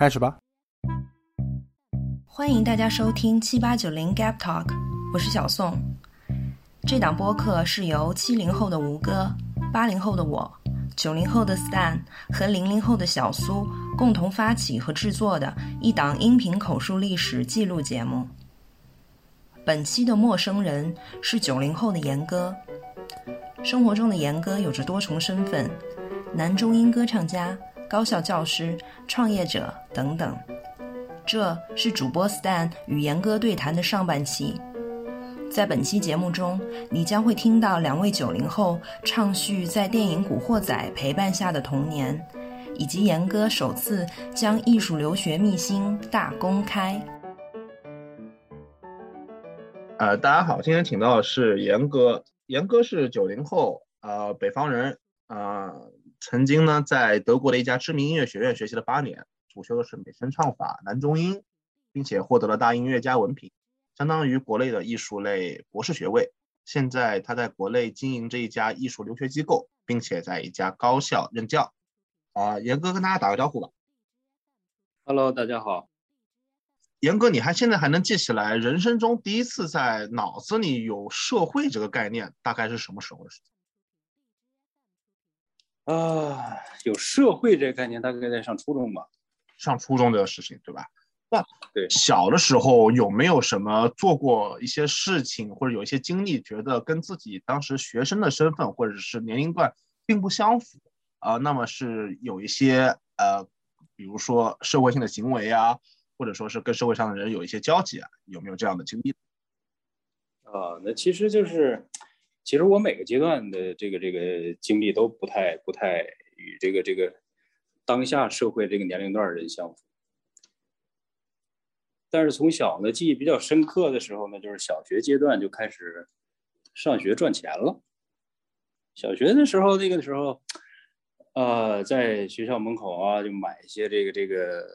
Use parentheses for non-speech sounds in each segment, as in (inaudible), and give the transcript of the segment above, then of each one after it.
开始吧。欢迎大家收听七八九零 Gap Talk，我是小宋。这档播客是由七零后的吴哥、八零后的我、九零后的 Stan 和零零后的小苏共同发起和制作的一档音频口述历史记录节目。本期的陌生人是九零后的严歌。生活中的严歌有着多重身份：男中音歌唱家、高校教师、创业者等等。这是主播 Stan 与严歌对谈的上半期。在本期节目中，你将会听到两位九零后畅叙在电影《古惑仔》陪伴下的童年，以及严歌首次将艺术留学秘辛大公开。呃，大家好，今天请到的是严歌。严歌是九零后，呃，北方人，呃，曾经呢在德国的一家知名音乐学院学习了八年，主修的是美声唱法、男中音，并且获得了大音乐家文凭，相当于国内的艺术类博士学位。现在他在国内经营着一家艺术留学机构，并且在一家高校任教。啊，严哥跟大家打个招呼吧。Hello，大家好。严哥，你还现在还能记起来人生中第一次在脑子里有社会这个概念，大概是什么时候的事情？啊，有社会这个概念，大概在上初中吧。上初中的事情，对吧？那对小的时候有没有什么做过一些事情，或者有一些经历，觉得跟自己当时学生的身份或者是年龄段并不相符啊？那么是有一些呃，比如说社会性的行为啊。或者说是跟社会上的人有一些交集啊，有没有这样的经历？啊，那其实就是，其实我每个阶段的这个这个经历都不太不太与这个这个当下社会这个年龄段的人相符。但是从小呢，记忆比较深刻的时候呢，就是小学阶段就开始上学赚钱了。小学的时候，那个时候，呃，在学校门口啊，就买一些这个这个。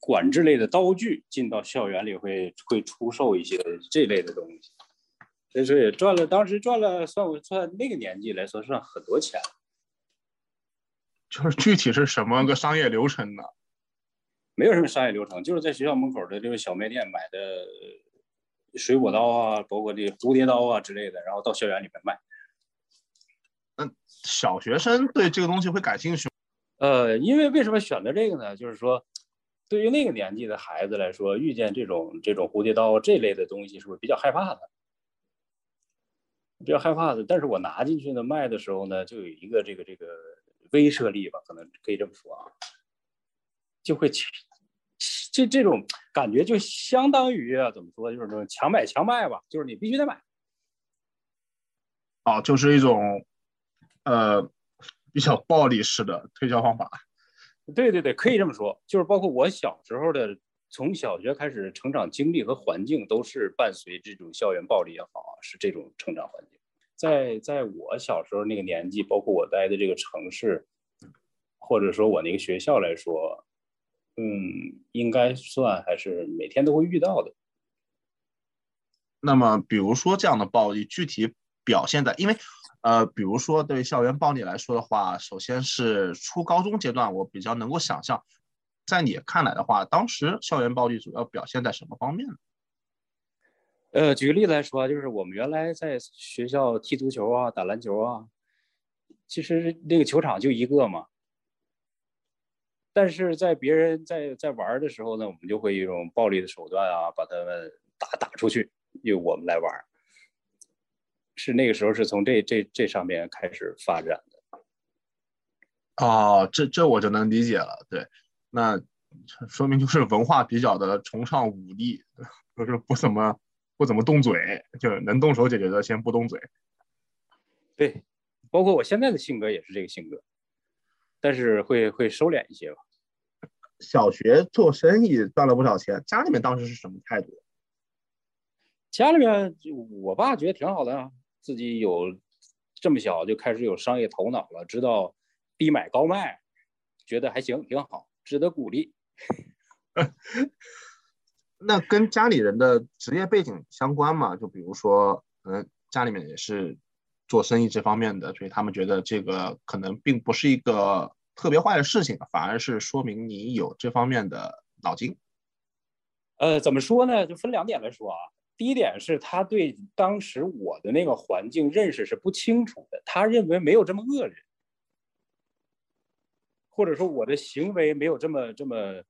管制类的刀具进到校园里会会出售一些这类的东西，所以说也赚了，当时赚了，算我算那个年纪来说算很多钱。就是具体是什么个商业流程呢？没有什么商业流程，就是在学校门口的这个小卖店买的水果刀啊，包括这蝴蝶刀啊之类的，然后到校园里面卖。嗯，小学生对这个东西会感兴趣？呃，因为为什么选择这个呢？就是说。对于那个年纪的孩子来说，遇见这种这种蝴蝶刀这类的东西，是不是比较害怕的？比较害怕的。但是我拿进去呢，卖的时候呢，就有一个这个这个威慑力吧，可能可以这么说啊，就会这这种感觉就相当于啊，怎么说，就是说强买强卖吧，就是你必须得买。啊，就是一种呃比较暴力式的推销方法。对对对，可以这么说，就是包括我小时候的，从小学开始成长经历和环境，都是伴随这种校园暴力也好啊，是这种成长环境。在在我小时候那个年纪，包括我待的这个城市，或者说我那个学校来说，嗯，应该算还是每天都会遇到的。那么，比如说这样的暴力，具体表现在，因为。呃，比如说对校园暴力来说的话，首先是初高中阶段，我比较能够想象，在你看来的话，当时校园暴力主要表现在什么方面呢？呃，举个例子来说，就是我们原来在学校踢足球啊、打篮球啊，其实那个球场就一个嘛，但是在别人在在玩的时候呢，我们就会用暴力的手段啊，把他们打打出去，由我们来玩。是那个时候是从这这这上面开始发展的，哦，这这我就能理解了。对，那说明就是文化比较的崇尚武力，就是不怎么不怎么动嘴，就能动手解决的先不动嘴。对，包括我现在的性格也是这个性格，但是会会收敛一些吧。小学做生意赚了不少钱，家里面当时是什么态度？家里面我爸觉得挺好的。自己有这么小就开始有商业头脑了，知道低买高卖，觉得还行，挺好，值得鼓励。(laughs) 那跟家里人的职业背景相关吗？就比如说，嗯，家里面也是做生意这方面的，所以他们觉得这个可能并不是一个特别坏的事情，反而是说明你有这方面的脑筋。呃，怎么说呢？就分两点来说啊。第一点是他对当时我的那个环境认识是不清楚的，他认为没有这么恶人，或者说我的行为没有这么这么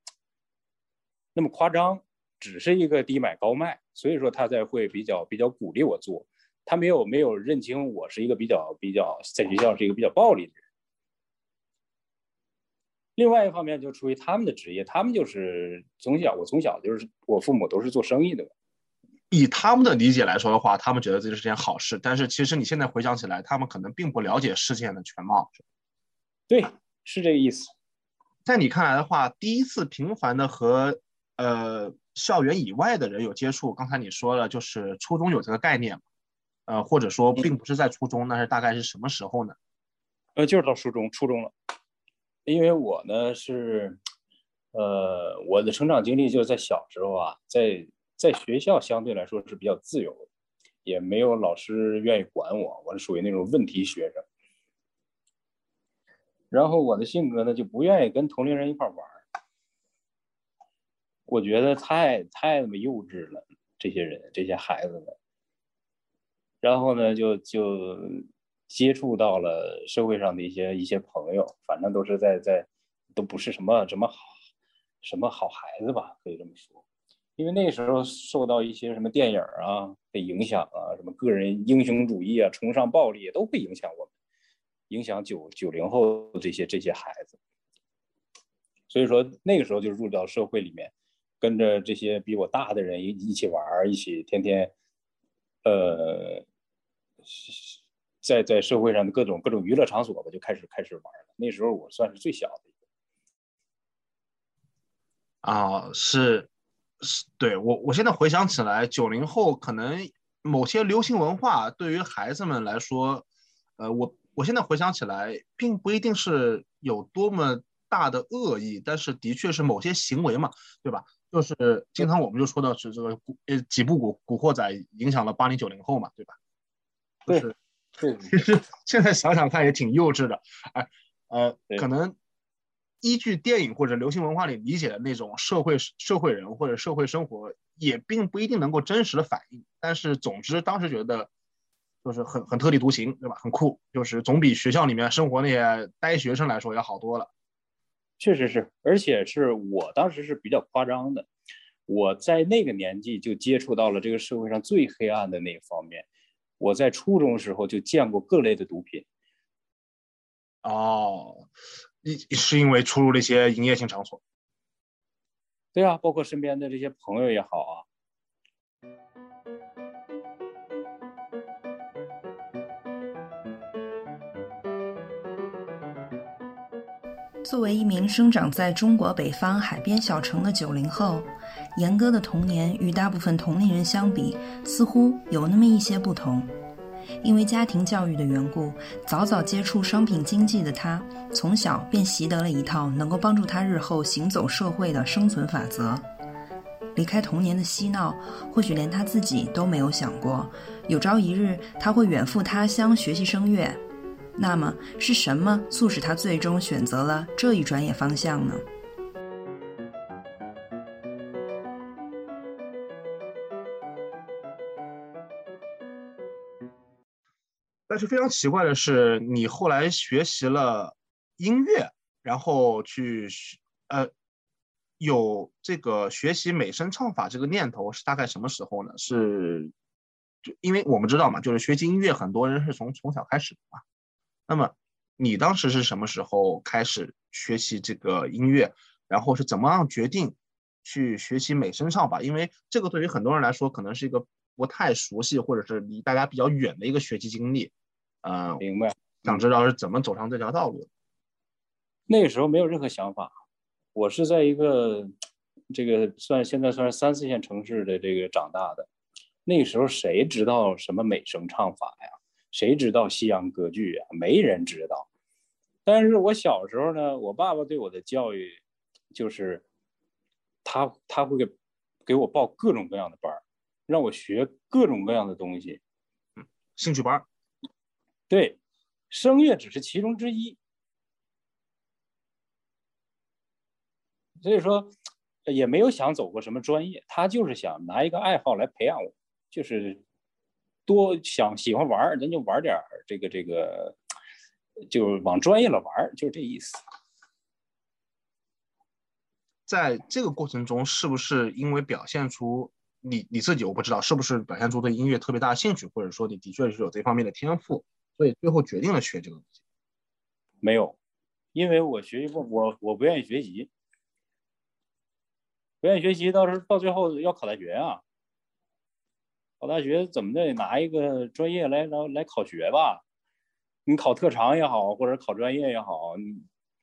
那么夸张，只是一个低买高卖，所以说他才会比较比较鼓励我做。他没有没有认清我是一个比较比较在学校是一个比较暴力的人。另外一方面就出于他们的职业，他们就是从小我从小就是我父母都是做生意的。以他们的理解来说的话，他们觉得这是件好事。但是其实你现在回想起来，他们可能并不了解事件的全貌。对，是这个意思。在你看来的话，第一次频繁的和呃校园以外的人有接触，刚才你说了，就是初中有这个概念，呃，或者说并不是在初中，那是大概是什么时候呢？呃，就是到初中，初中了。因为我呢是，呃，我的成长经历就是在小时候啊，在。在学校相对来说是比较自由的，也没有老师愿意管我，我是属于那种问题学生。然后我的性格呢就不愿意跟同龄人一块玩我觉得太太他妈幼稚了，这些人这些孩子们。然后呢就就接触到了社会上的一些一些朋友，反正都是在在都不是什么什么好什么好孩子吧，可以这么说。因为那时候受到一些什么电影啊的影响啊，什么个人英雄主义啊，崇尚暴力都会影响我们，影响九九零后这些这些孩子。所以说那个时候就入到社会里面，跟着这些比我大的人一一起玩，一起天天，呃，在在社会上的各种各种娱乐场所吧，就开始开始玩了。那时候我算是最小的。啊，是。是对我，我现在回想起来，九零后可能某些流行文化对于孩子们来说，呃，我我现在回想起来，并不一定是有多么大的恶意，但是的确是某些行为嘛，对吧？就是经常我们就说到是这个古呃几部古古惑仔影响了八零九零后嘛，对吧？对，对，其实 (laughs) 现在想想看也挺幼稚的，哎，呃，可能。依据电影或者流行文化里理解的那种社会社会人或者社会生活，也并不一定能够真实的反映。但是总之当时觉得，就是很很特立独行，对吧？很酷，就是总比学校里面生活那些呆学生来说要好多了。确实是，而且是我当时是比较夸张的。我在那个年纪就接触到了这个社会上最黑暗的那一方面。我在初中时候就见过各类的毒品。哦。一是因为出入了一些营业性场所，对啊，包括身边的这些朋友也好作为一名生长在中国北方海边小城的九零后，严哥的童年与大部分同龄人相比，似乎有那么一些不同。因为家庭教育的缘故，早早接触商品经济的他，从小便习得了一套能够帮助他日后行走社会的生存法则。离开童年的嬉闹，或许连他自己都没有想过，有朝一日他会远赴他乡学习声乐。那么，是什么促使他最终选择了这一专业方向呢？但是非常奇怪的是，你后来学习了音乐，然后去呃有这个学习美声唱法这个念头是大概什么时候呢？是就因为我们知道嘛，就是学习音乐很多人是从从小开始的嘛。那么你当时是什么时候开始学习这个音乐？然后是怎么样决定去学习美声唱法？因为这个对于很多人来说可能是一个不太熟悉或者是离大家比较远的一个学习经历。呃，明白。想知道是怎么走上这条道路的？那个时候没有任何想法。我是在一个这个算现在算是三四线城市的这个长大的。那个时候谁知道什么美声唱法呀？谁知道西洋歌剧啊？没人知道。但是我小时候呢，我爸爸对我的教育就是他他会给给我报各种各样的班儿，让我学各种各样的东西。嗯，兴趣班儿。对，声乐只是其中之一。所以说也没有想走过什么专业，他就是想拿一个爱好来培养我，就是多想喜欢玩儿，咱就玩点儿这个这个，(tsk) 就往专业了玩儿，就是这意思。在这个过程中，是不是因为表现出你你自己，我不知道是不是表现出对音乐特别大的兴趣，或者说你的确是有这方面的天赋，所以最后决定了学这个东西？没有，因为我学习不，我我不愿意学习，不愿意学习，到时候到最后要考大学啊，考大学怎么的拿一个专业来来来考学吧，你考特长也好，或者考专业也好，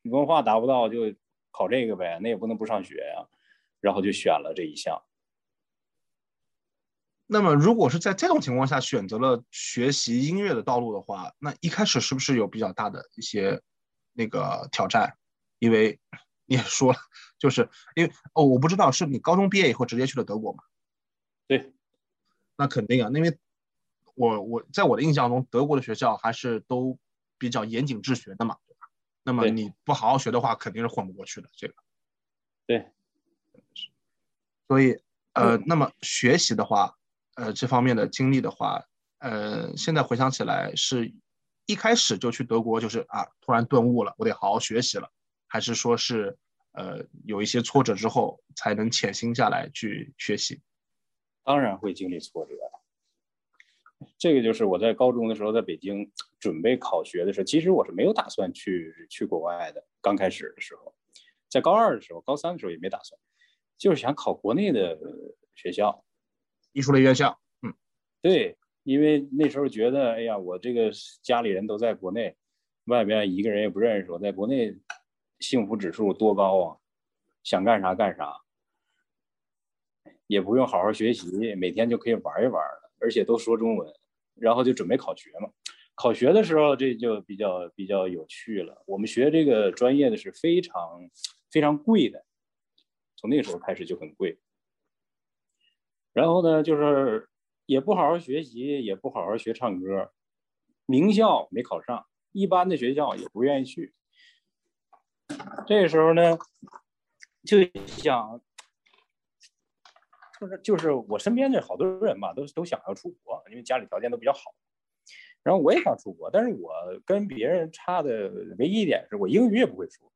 你文化达不到就。考这个呗，那也不能不上学呀，然后就选了这一项。那么，如果是在这种情况下选择了学习音乐的道路的话，那一开始是不是有比较大的一些那个挑战？因为你也说了，就是因为哦，我不知道是你高中毕业以后直接去了德国吗？对，那肯定啊，因为我我在我的印象中，德国的学校还是都比较严谨治学的嘛。对吧那么你不好好学的话，肯定是混不过去的。这个，对，所以呃，那么学习的话，呃，这方面的经历的话，呃，现在回想起来，是一开始就去德国，就是啊，突然顿悟了，我得好好学习了，还是说是呃，有一些挫折之后才能潜心下来去学习？当然会经历挫折。这个就是我在高中的时候，在北京准备考学的时候，其实我是没有打算去去国外的。刚开始的时候，在高二的时候、高三的时候也没打算，就是想考国内的学校，艺术类院校。嗯，对，因为那时候觉得，哎呀，我这个家里人都在国内，外边一个人也不认识，我在国内幸福指数多高啊！想干啥干啥，也不用好好学习，每天就可以玩一玩了。而且都说中文，然后就准备考学嘛。考学的时候，这就比较比较有趣了。我们学这个专业的是非常非常贵的，从那时候开始就很贵。然后呢，就是也不好好学习，也不好好学唱歌，名校没考上，一般的学校也不愿意去。这时候呢，就想。就是就是我身边的好多人吧，都都想要出国，因为家里条件都比较好。然后我也想出国，但是我跟别人差的唯一一点是我英语也不会说，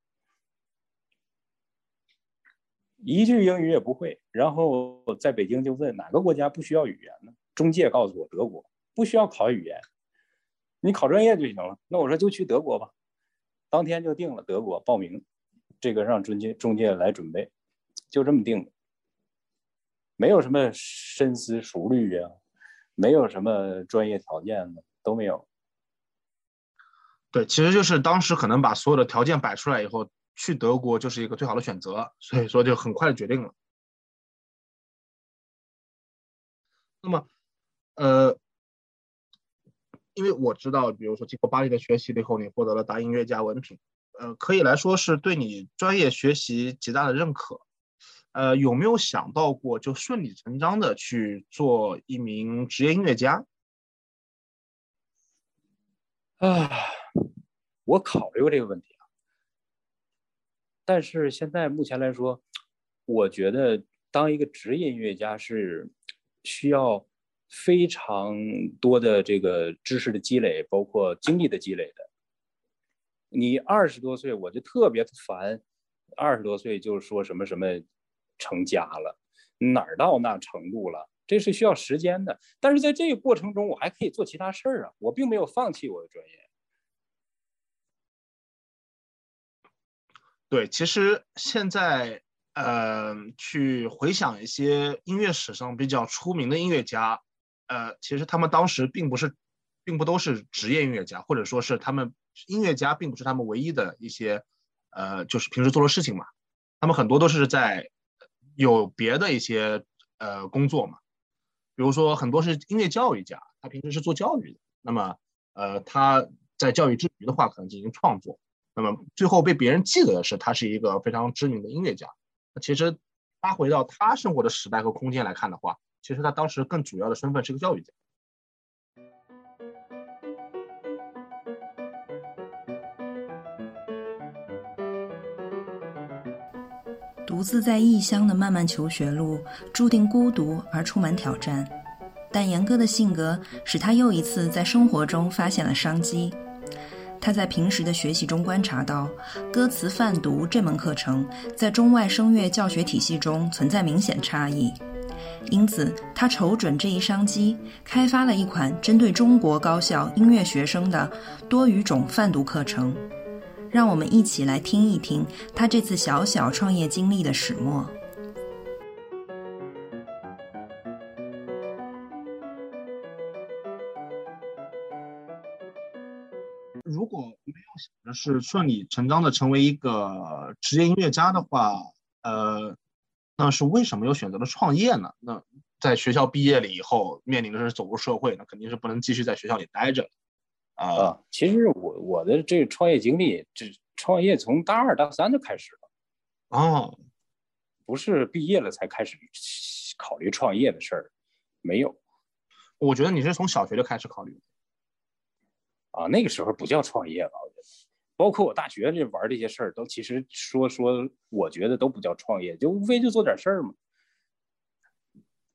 一句英语也不会。然后在北京就问哪个国家不需要语言呢？中介告诉我德国不需要考语言，你考专业就行了。那我说就去德国吧，当天就定了德国报名，这个让中介中介来准备，就这么定的。没有什么深思熟虑呀，没有什么专业条件的都没有。对，其实就是当时可能把所有的条件摆出来以后，去德国就是一个最好的选择，所以说就很快决定了。那么，呃，因为我知道，比如说经过巴黎的学习了以后，你获得了大音乐家文凭，呃，可以来说是对你专业学习极大的认可。呃，有没有想到过就顺理成章的去做一名职业音乐家？啊，我考虑过这个问题啊，但是现在目前来说，我觉得当一个职业音乐家是需要非常多的这个知识的积累，包括精力的积累的。你二十多岁，我就特别烦，二十多岁就是说什么什么。成家了，哪儿到那程度了？这是需要时间的。但是在这个过程中，我还可以做其他事儿啊，我并没有放弃我的专业。对，其实现在，呃，去回想一些音乐史上比较出名的音乐家，呃，其实他们当时并不是，并不都是职业音乐家，或者说是他们音乐家并不是他们唯一的一些，呃，就是平时做的事情嘛。他们很多都是在。有别的一些呃工作嘛，比如说很多是音乐教育家，他平时是做教育的，那么呃他在教育之余的话，可能进行创作，那么最后被别人记得的是他是一个非常知名的音乐家。那其实他回到他生活的时代和空间来看的话，其实他当时更主要的身份是个教育家。独自在异乡的漫漫求学路，注定孤独而充满挑战。但严哥的性格使他又一次在生活中发现了商机。他在平时的学习中观察到，歌词泛读这门课程在中外声乐教学体系中存在明显差异，因此他瞅准这一商机，开发了一款针对中国高校音乐学生的多语种泛读课程。让我们一起来听一听他这次小小创业经历的始末。如果没有想着是顺理成章的成为一个职业音乐家的话，呃，那是为什么又选择了创业呢？那在学校毕业了以后，面临的是走入社会，那肯定是不能继续在学校里待着。啊，其实我我的这个创业经历，这创业从大二大三就开始了。哦，不是毕业了才开始考虑创业的事儿，没有。我觉得你是从小学就开始考虑。啊，那个时候不叫创业吧？我觉得，包括我大学这玩这些事儿，都其实说说，我觉得都不叫创业，就无非就做点事儿嘛。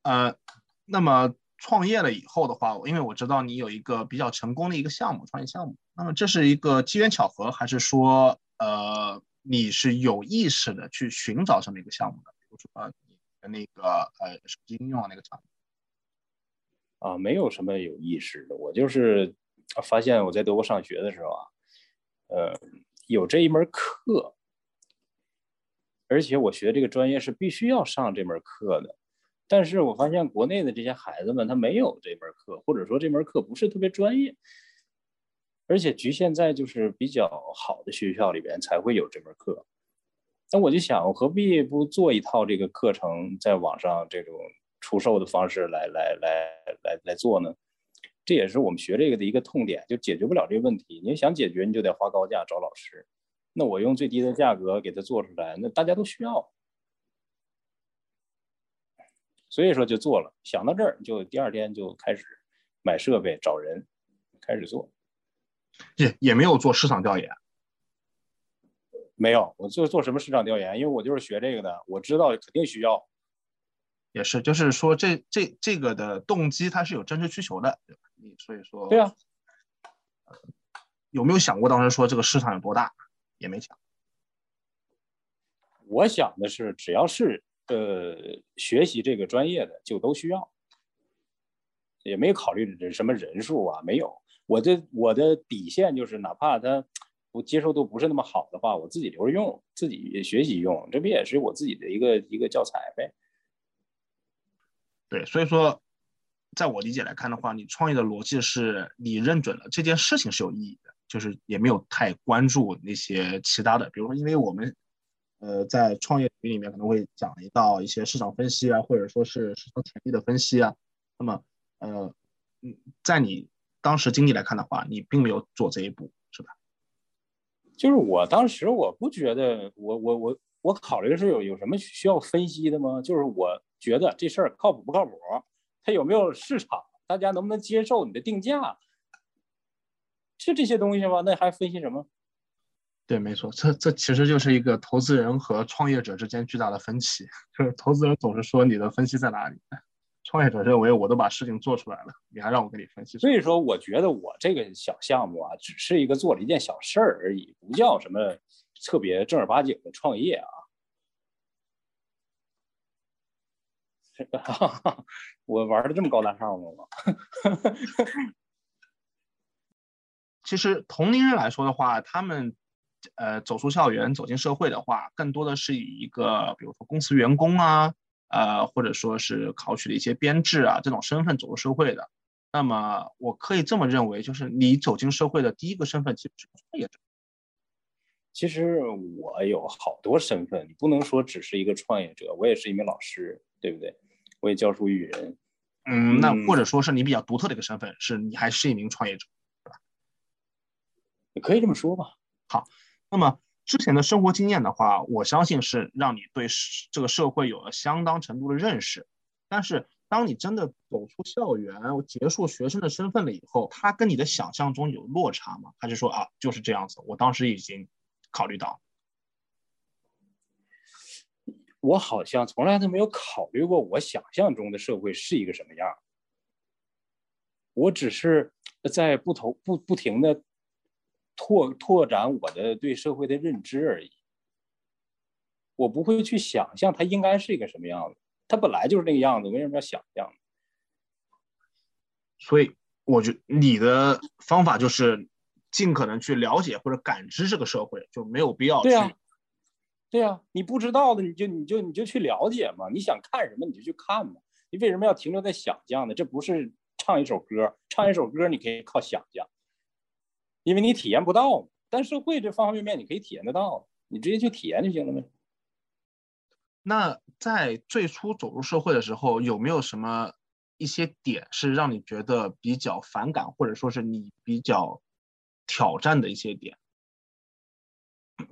呃，那么创业了以后的话，因为我知道你有一个比较成功的一个项目，创业项目。那么这是一个机缘巧合，还是说，呃，你是有意识的去寻找这么一个项目的？比如说你那个呃手机应用那个场景。啊，没有什么有意识的，我就是。发现我在德国上学的时候啊，呃，有这一门课，而且我学这个专业是必须要上这门课的。但是我发现国内的这些孩子们他没有这门课，或者说这门课不是特别专业，而且局限在就是比较好的学校里边才会有这门课。那我就想，我何必不做一套这个课程，在网上这种出售的方式来来来来来做呢？这也是我们学这个的一个痛点，就解决不了这个问题。你想解决，你就得花高价找老师。那我用最低的价格给他做出来，那大家都需要。所以说就做了。想到这儿，就第二天就开始买设备、找人，开始做。也也没有做市场调研。没有，我做做什么市场调研？因为我就是学这个的，我知道肯定需要。也是，就是说这这这个的动机它是有真实需求的。所以说，对啊，有没有想过当时说这个市场有多大？也没想。我想的是，只要是呃学习这个专业的，就都需要，也没考虑什么人数啊，没有。我的我的底线就是，哪怕他不接受度不是那么好的话，我自己留着用，自己学习用，这不也是我自己的一个一个教材呗？对，所以说。在我理解来看的话，你创业的逻辑是你认准了这件事情是有意义的，就是也没有太关注那些其他的。比如说，因为我们呃在创业里面可能会讲一道一些市场分析啊，或者说是市场潜力的分析啊。那么呃嗯，在你当时经历来看的话，你并没有做这一步，是吧？就是我当时我不觉得，我我我我考虑的是有有什么需要分析的吗？就是我觉得这事儿靠谱不靠谱？它有没有市场？大家能不能接受你的定价？是这些东西吗？那还分析什么？对，没错，这这其实就是一个投资人和创业者之间巨大的分歧。(laughs) 就是投资人总是说你的分析在哪里，创业者认为我都把事情做出来了，你还让我给你分析。所以说，我觉得我这个小项目啊，只是一个做了一件小事儿而已，不叫什么特别正儿八经的创业啊。(laughs) 我玩的这么高大上吗？(laughs) 其实同龄人来说的话，他们呃走出校园、走进社会的话，更多的是以一个比如说公司员工啊，呃或者说是考取的一些编制啊这种身份走入社会的。那么我可以这么认为，就是你走进社会的第一个身份其实是创业者。其实我有好多身份，你不能说只是一个创业者，我也是一名老师，对不对？我也教书育人，嗯，那或者说是你比较独特的一个身份，是你还是一名创业者，是吧？也可以这么说吧。好，那么之前的生活经验的话，我相信是让你对这个社会有了相当程度的认识。但是，当你真的走出校园，结束学生的身份了以后，他跟你的想象中有落差吗？还是说啊，就是这样子？我当时已经考虑到。我好像从来都没有考虑过我想象中的社会是一个什么样。我只是在不同不不停的拓拓展我的对社会的认知而已。我不会去想象它应该是一个什么样子，它本来就是那个样子，为什么要想象？所以，我觉你的方法就是尽可能去了解或者感知这个社会，就没有必要去。对啊，对啊，你不知道的，你就你就你就去了解嘛。你想看什么，你就去看嘛。你为什么要停留在想象呢？这不是唱一首歌，唱一首歌你可以靠想象，因为你体验不到。但社会这方方面面你可以体验得到，你直接去体验就行了呗。那在最初走入社会的时候，有没有什么一些点是让你觉得比较反感，或者说是你比较挑战的一些点？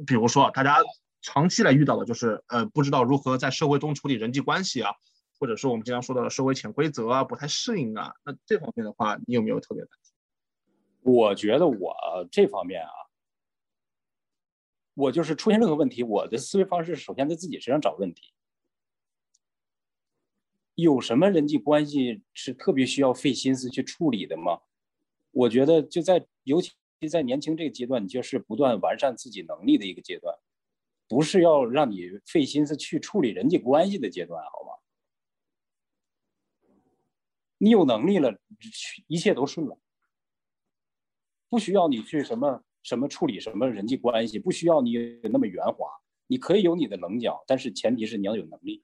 比如说，大家长期来遇到的就是，呃，不知道如何在社会中处理人际关系啊，或者说我们经常说到的社会潜规则啊，不太适应啊。那这方面的话，你有没有特别担心？我觉得我这方面啊。我就是出现任何问题，我的思维方式首先在自己身上找问题。有什么人际关系是特别需要费心思去处理的吗？我觉得就在尤其在年轻这个阶段，你就是不断完善自己能力的一个阶段，不是要让你费心思去处理人际关系的阶段，好吗？你有能力了，一切都顺了，不需要你去什么。什么处理什么人际关系，不需要你那么圆滑，你可以有你的棱角，但是前提是你要有能力。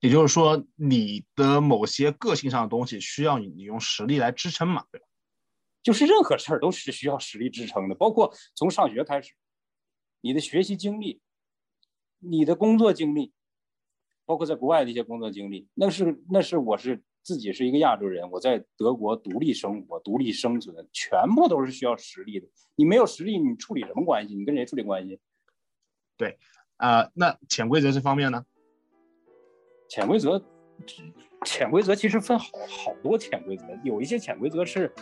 也就是说，你的某些个性上的东西需要你你用实力来支撑嘛，对吧？就是任何事儿都是需要实力支撑的，包括从上学开始，你的学习经历，你的工作经历，包括在国外的一些工作经历，那是那是我是。自己是一个亚洲人，我在德国独立生活、独立生存，全部都是需要实力的。你没有实力，你处理什么关系？你跟谁处理关系？对，啊，那潜规则这方面呢？潜规则，潜规则其实分好好多潜规则，有一些潜规则是，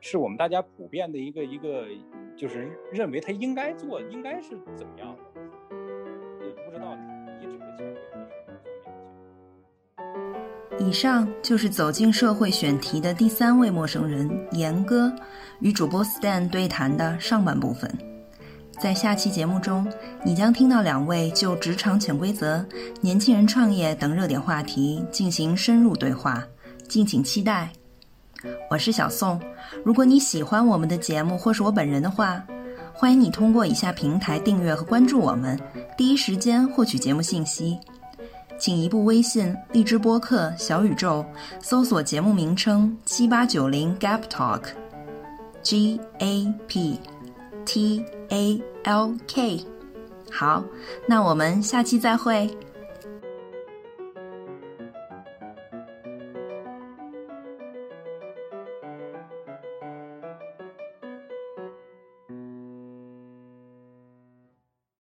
是我们大家普遍的一个一个，就是认为他应该做，应该是怎么样的。以上就是走进社会选题的第三位陌生人严哥与主播 Stan 对谈的上半部分。在下期节目中，你将听到两位就职场潜规则、年轻人创业等热点话题进行深入对话，敬请期待。我是小宋，如果你喜欢我们的节目或是我本人的话，欢迎你通过以下平台订阅和关注我们，第一时间获取节目信息。请移步微信、荔枝播客、小宇宙，搜索节目名称七八九零 Gap Talk，G A P T A L K。好，那我们下期再会。